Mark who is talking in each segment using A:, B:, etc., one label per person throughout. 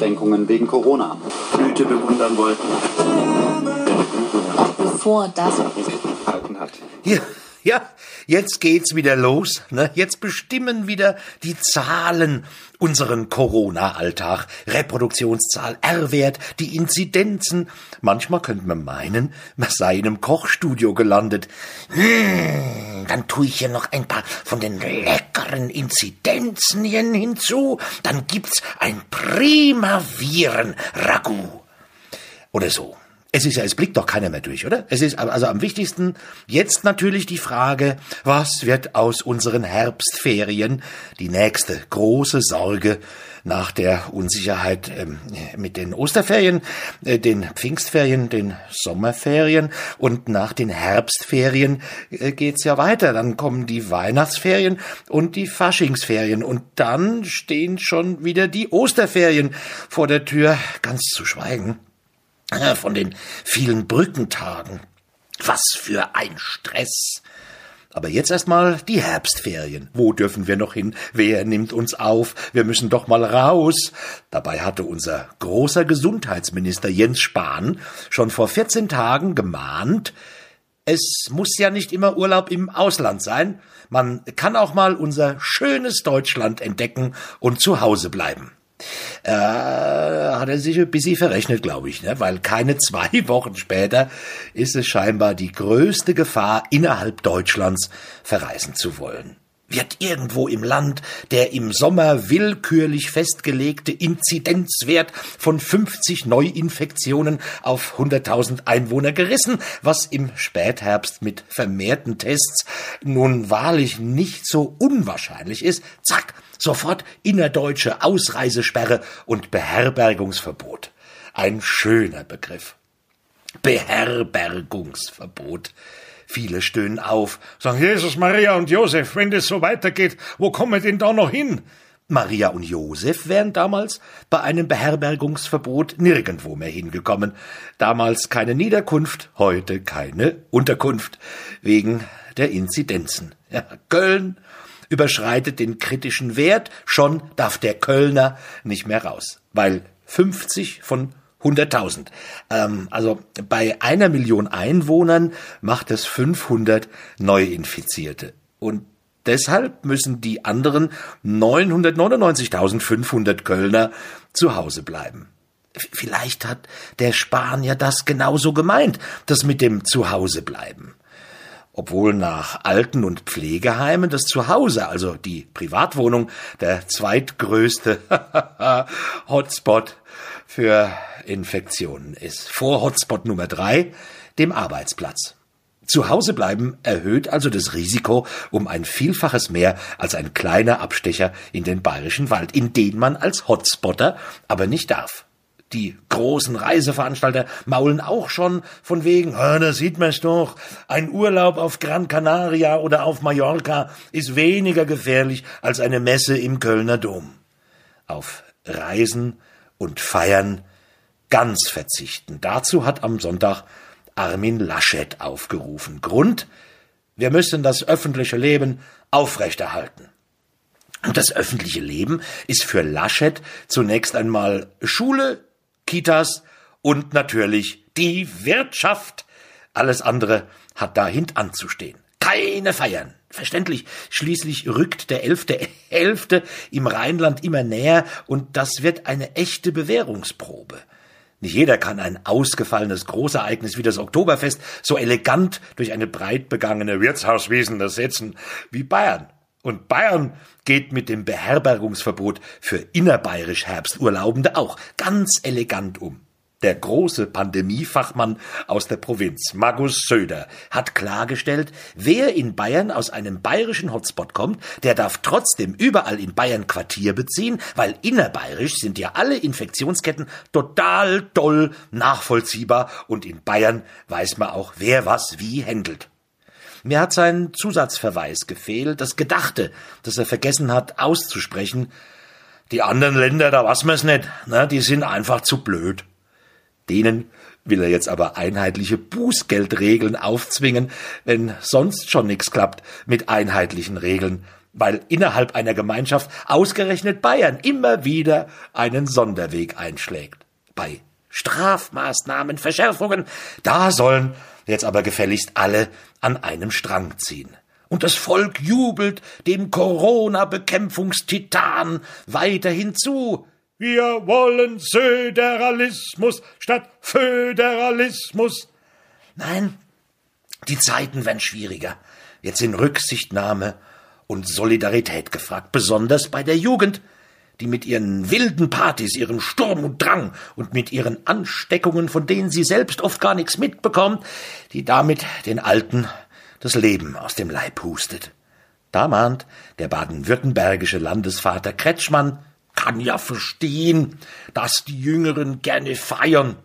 A: Einschränkungen wegen Corona.
B: Blüte bewundern wollten.
C: Bevor das
A: hat.
D: Hier, ja, jetzt geht's wieder los. Ne? Jetzt bestimmen wieder die Zahlen unseren Corona-Alltag. Reproduktionszahl, R-Wert, die Inzidenzen. Manchmal könnte man meinen, man sei in einem Kochstudio gelandet. Hm, dann tue ich hier noch ein paar von den leckeren Inzidenzen hinzu. Dann gibt's ein prima Viren-Ragout. Oder so. Es ist ja, es blickt doch keiner mehr durch, oder? Es ist also am wichtigsten jetzt natürlich die Frage, was wird aus unseren Herbstferien? Die nächste große Sorge nach der Unsicherheit ähm, mit den Osterferien, äh, den Pfingstferien, den Sommerferien und nach den Herbstferien äh, geht's ja weiter. Dann kommen die Weihnachtsferien und die Faschingsferien und dann stehen schon wieder die Osterferien vor der Tür, ganz zu schweigen von den vielen Brückentagen. Was für ein Stress. Aber jetzt erstmal die Herbstferien. Wo dürfen wir noch hin? Wer nimmt uns auf? Wir müssen doch mal raus. Dabei hatte unser großer Gesundheitsminister Jens Spahn schon vor 14 Tagen gemahnt, es muss ja nicht immer Urlaub im Ausland sein. Man kann auch mal unser schönes Deutschland entdecken und zu Hause bleiben äh, hat er sich ein bisschen verrechnet, glaube ich, ne? weil keine zwei Wochen später ist es scheinbar die größte Gefahr, innerhalb Deutschlands verreisen zu wollen. Wird irgendwo im Land der im Sommer willkürlich festgelegte Inzidenzwert von 50 Neuinfektionen auf 100.000 Einwohner gerissen, was im Spätherbst mit vermehrten Tests nun wahrlich nicht so unwahrscheinlich ist, zack, sofort innerdeutsche Ausreisesperre und Beherbergungsverbot. Ein schöner Begriff. Beherbergungsverbot. Viele stöhnen auf, sagen Jesus, Maria und Josef, wenn das so weitergeht, wo kommen wir denn da noch hin? Maria und Josef wären damals bei einem Beherbergungsverbot nirgendwo mehr hingekommen. Damals keine Niederkunft, heute keine Unterkunft, wegen der Inzidenzen. Ja, Köln überschreitet den kritischen Wert, schon darf der Kölner nicht mehr raus, weil 50 von 100.000. Ähm, also bei einer Million Einwohnern macht es 500 Neuinfizierte. Und deshalb müssen die anderen 999.500 Kölner zu Hause bleiben. Vielleicht hat der Spanier das genauso gemeint, das mit dem Zuhause bleiben obwohl nach Alten- und Pflegeheimen das Zuhause, also die Privatwohnung, der zweitgrößte Hotspot für Infektionen ist. Vor Hotspot Nummer drei, dem Arbeitsplatz. Zu Hause bleiben erhöht also das Risiko um ein Vielfaches mehr als ein kleiner Abstecher in den bayerischen Wald, in den man als Hotspotter aber nicht darf. Die großen Reiseveranstalter maulen auch schon von wegen, ah, da sieht man's doch, ein Urlaub auf Gran Canaria oder auf Mallorca ist weniger gefährlich als eine Messe im Kölner Dom. Auf Reisen und Feiern ganz verzichten. Dazu hat am Sonntag Armin Laschet aufgerufen. Grund? Wir müssen das öffentliche Leben aufrechterhalten. Und das öffentliche Leben ist für Laschet zunächst einmal Schule, Kitas und natürlich die Wirtschaft. Alles andere hat da hintanzustehen. Keine Feiern. Verständlich. Schließlich rückt der elfte Elfte im Rheinland immer näher und das wird eine echte Bewährungsprobe. Nicht jeder kann ein ausgefallenes Großereignis wie das Oktoberfest so elegant durch eine breit begangene Wirtshauswesen ersetzen wie Bayern. Und Bayern geht mit dem Beherbergungsverbot für innerbayerisch Herbsturlaubende auch ganz elegant um. Der große Pandemiefachmann aus der Provinz, Magus Söder, hat klargestellt, wer in Bayern aus einem bayerischen Hotspot kommt, der darf trotzdem überall in Bayern Quartier beziehen, weil innerbayerisch sind ja alle Infektionsketten total doll nachvollziehbar und in Bayern weiß man auch, wer was wie händelt. Mir hat sein Zusatzverweis gefehlt, das Gedachte, das er vergessen hat auszusprechen. Die anderen Länder, da was man's nicht, ne, die sind einfach zu blöd. Denen will er jetzt aber einheitliche Bußgeldregeln aufzwingen, wenn sonst schon nix klappt mit einheitlichen Regeln. weil innerhalb einer Gemeinschaft ausgerechnet Bayern immer wieder einen Sonderweg einschlägt. Bei Strafmaßnahmen, Verschärfungen, da sollen jetzt aber gefälligst alle an einem Strang ziehen. Und das Volk jubelt dem Corona-Bekämpfungstitan weiterhin zu. Wir wollen Söderalismus statt Föderalismus. Nein, die Zeiten werden schwieriger. Jetzt sind Rücksichtnahme und Solidarität gefragt, besonders bei der Jugend, die mit ihren wilden Partys, ihrem Sturm und Drang und mit ihren Ansteckungen, von denen sie selbst oft gar nichts mitbekommt, die damit den Alten das Leben aus dem Leib hustet. Da mahnt der baden-württembergische Landesvater Kretschmann, kann ja verstehen, dass die Jüngeren gerne feiern,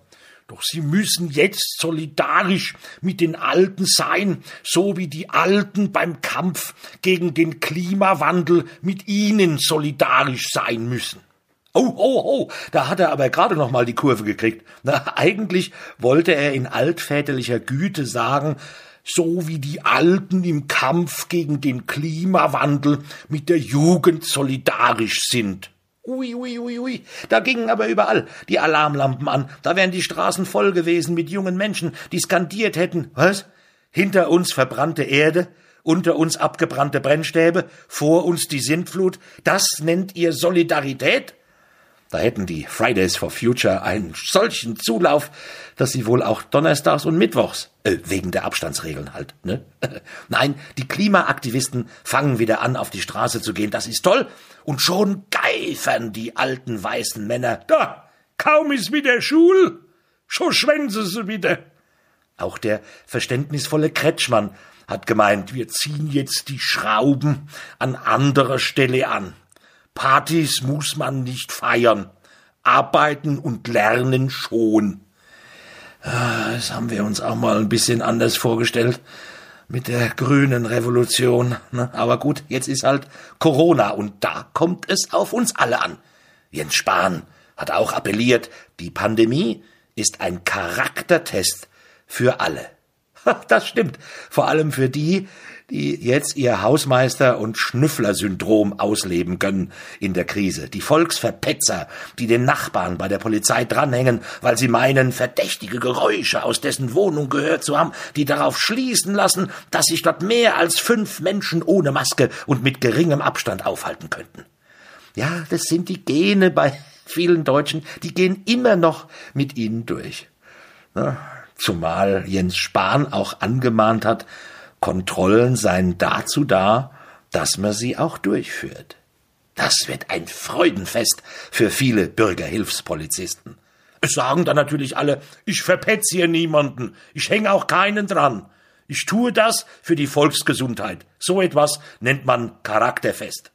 D: doch sie müssen jetzt solidarisch mit den Alten sein, so wie die Alten beim Kampf gegen den Klimawandel mit ihnen solidarisch sein müssen. Oh, oh, oh, da hat er aber gerade noch mal die Kurve gekriegt. Na, eigentlich wollte er in altväterlicher Güte sagen, so wie die Alten im Kampf gegen den Klimawandel mit der Jugend solidarisch sind. Ui, ui, ui, ui. Da gingen aber überall die Alarmlampen an. Da wären die Straßen voll gewesen mit jungen Menschen, die skandiert hätten. Was? Hinter uns verbrannte Erde, unter uns abgebrannte Brennstäbe, vor uns die Sintflut. Das nennt ihr Solidarität? Da hätten die Fridays for Future einen solchen Zulauf, dass sie wohl auch donnerstags und mittwochs, äh, wegen der Abstandsregeln halt, ne? Nein, die Klimaaktivisten fangen wieder an, auf die Straße zu gehen. Das ist toll. Und schon geifern die alten weißen Männer. Da, kaum ist wieder Schul, schon schwänzen sie wieder. Auch der verständnisvolle Kretschmann hat gemeint, wir ziehen jetzt die Schrauben an anderer Stelle an. Partys muss man nicht feiern. Arbeiten und lernen schon. Ah, das haben wir uns auch mal ein bisschen anders vorgestellt mit der grünen Revolution. Ne? Aber gut, jetzt ist halt Corona und da kommt es auf uns alle an. Jens Spahn hat auch appelliert, die Pandemie ist ein Charaktertest für alle. Das stimmt, vor allem für die, die jetzt ihr Hausmeister- und Schnüffler-Syndrom ausleben können in der Krise. Die Volksverpetzer, die den Nachbarn bei der Polizei dranhängen, weil sie meinen, verdächtige Geräusche aus dessen Wohnung gehört zu haben, die darauf schließen lassen, dass sich dort mehr als fünf Menschen ohne Maske und mit geringem Abstand aufhalten könnten. Ja, das sind die Gene bei vielen Deutschen, die gehen immer noch mit ihnen durch. Zumal Jens Spahn auch angemahnt hat, Kontrollen seien dazu da, dass man sie auch durchführt. Das wird ein Freudenfest für viele Bürgerhilfspolizisten. Es sagen dann natürlich alle, ich verpetz hier niemanden, ich hänge auch keinen dran. Ich tue das für die Volksgesundheit. So etwas nennt man charakterfest.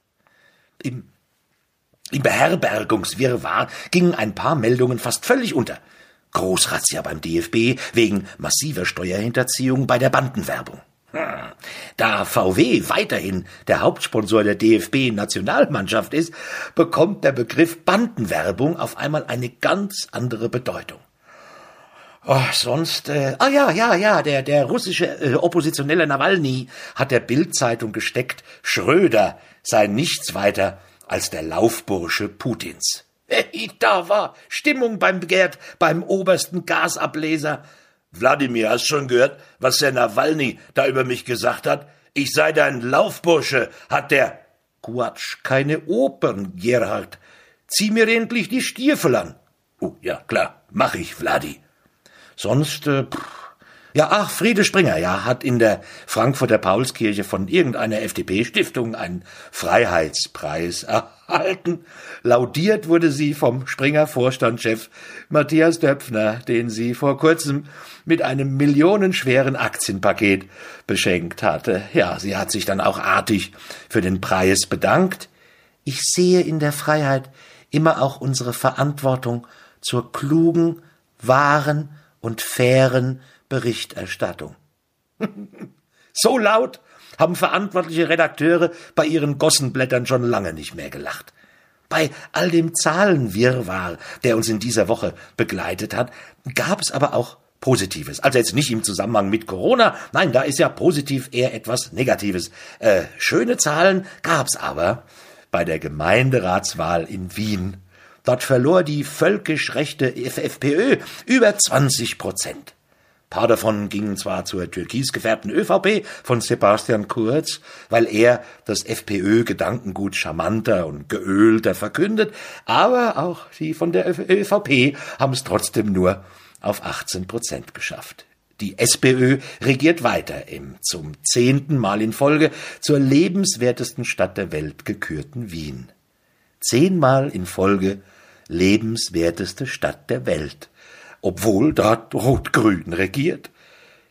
D: Im, im Beherbergungswirrwarr gingen ein paar Meldungen fast völlig unter. Großrazzia beim DFB wegen massiver Steuerhinterziehung bei der Bandenwerbung. Da VW weiterhin der Hauptsponsor der DFB-Nationalmannschaft ist, bekommt der Begriff Bandenwerbung auf einmal eine ganz andere Bedeutung. Oh, sonst, äh, ah ja, ja, ja, der, der russische äh, Oppositionelle Nawalny hat der Bildzeitung gesteckt, Schröder sei nichts weiter als der Laufbursche Putins. Da war Stimmung beim Gerd, beim obersten Gasableser. Wladimir, hast schon gehört, was der Nawalny da über mich gesagt hat? Ich sei dein Laufbursche, hat der. Quatsch, keine Opern, Gerhard. Zieh mir endlich die Stiefel an. Oh, ja, klar, mach ich, Vladi. Sonst, äh, pff, ja, ach, Friede Springer, ja, hat in der Frankfurter Paulskirche von irgendeiner FDP-Stiftung einen Freiheitspreis erhalten. Laudiert wurde sie vom Springer-Vorstandschef Matthias Döpfner, den sie vor kurzem mit einem millionenschweren Aktienpaket beschenkt hatte. Ja, sie hat sich dann auch artig für den Preis bedankt. Ich sehe in der Freiheit immer auch unsere Verantwortung zur klugen, wahren und fairen Berichterstattung. so laut haben verantwortliche Redakteure bei ihren Gossenblättern schon lange nicht mehr gelacht. Bei all dem Zahlenwirrwarr, der uns in dieser Woche begleitet hat, gab es aber auch Positives. Also jetzt nicht im Zusammenhang mit Corona, nein, da ist ja positiv eher etwas Negatives. Äh, schöne Zahlen gab's aber bei der Gemeinderatswahl in Wien. Dort verlor die völkisch rechte FPÖ über 20 Prozent. Paar davon gingen zwar zur türkis gefärbten ÖVP von Sebastian Kurz, weil er das FPÖ-Gedankengut charmanter und geölter verkündet, aber auch die von der ÖVP haben es trotzdem nur auf 18 Prozent geschafft. Die SPÖ regiert weiter im zum zehnten Mal in Folge zur lebenswertesten Stadt der Welt gekürten Wien. Zehnmal in Folge lebenswerteste Stadt der Welt, obwohl dort Rot-Grün regiert.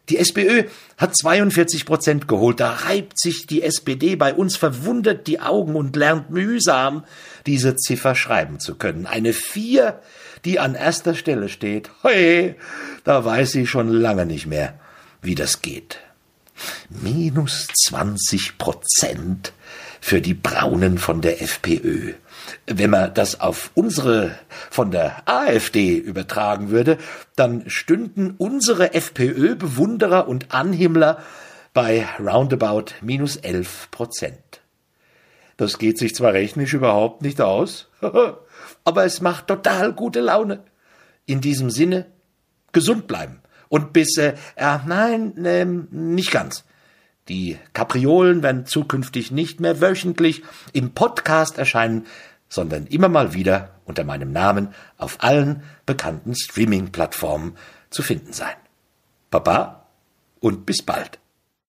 D: Die SPÖ hat 42 Prozent geholt. Da reibt sich die SPD bei uns verwundert die Augen und lernt mühsam, diese Ziffer schreiben zu können. Eine Vier, die an erster Stelle steht. Hey, da weiß sie schon lange nicht mehr, wie das geht. Minus 20 Prozent für die Braunen von der FPÖ. Wenn man das auf unsere von der AfD übertragen würde, dann stünden unsere FPÖ-Bewunderer und Anhimmler bei roundabout minus 11 Prozent. Das geht sich zwar rechnerisch überhaupt nicht aus, aber es macht total gute Laune. In diesem Sinne, gesund bleiben. Und bis, äh, äh nein, äh, nicht ganz. Die Kapriolen werden zukünftig nicht mehr wöchentlich im Podcast erscheinen, sondern immer mal wieder unter meinem Namen auf allen bekannten Streaming-Plattformen zu finden sein. Baba und bis bald.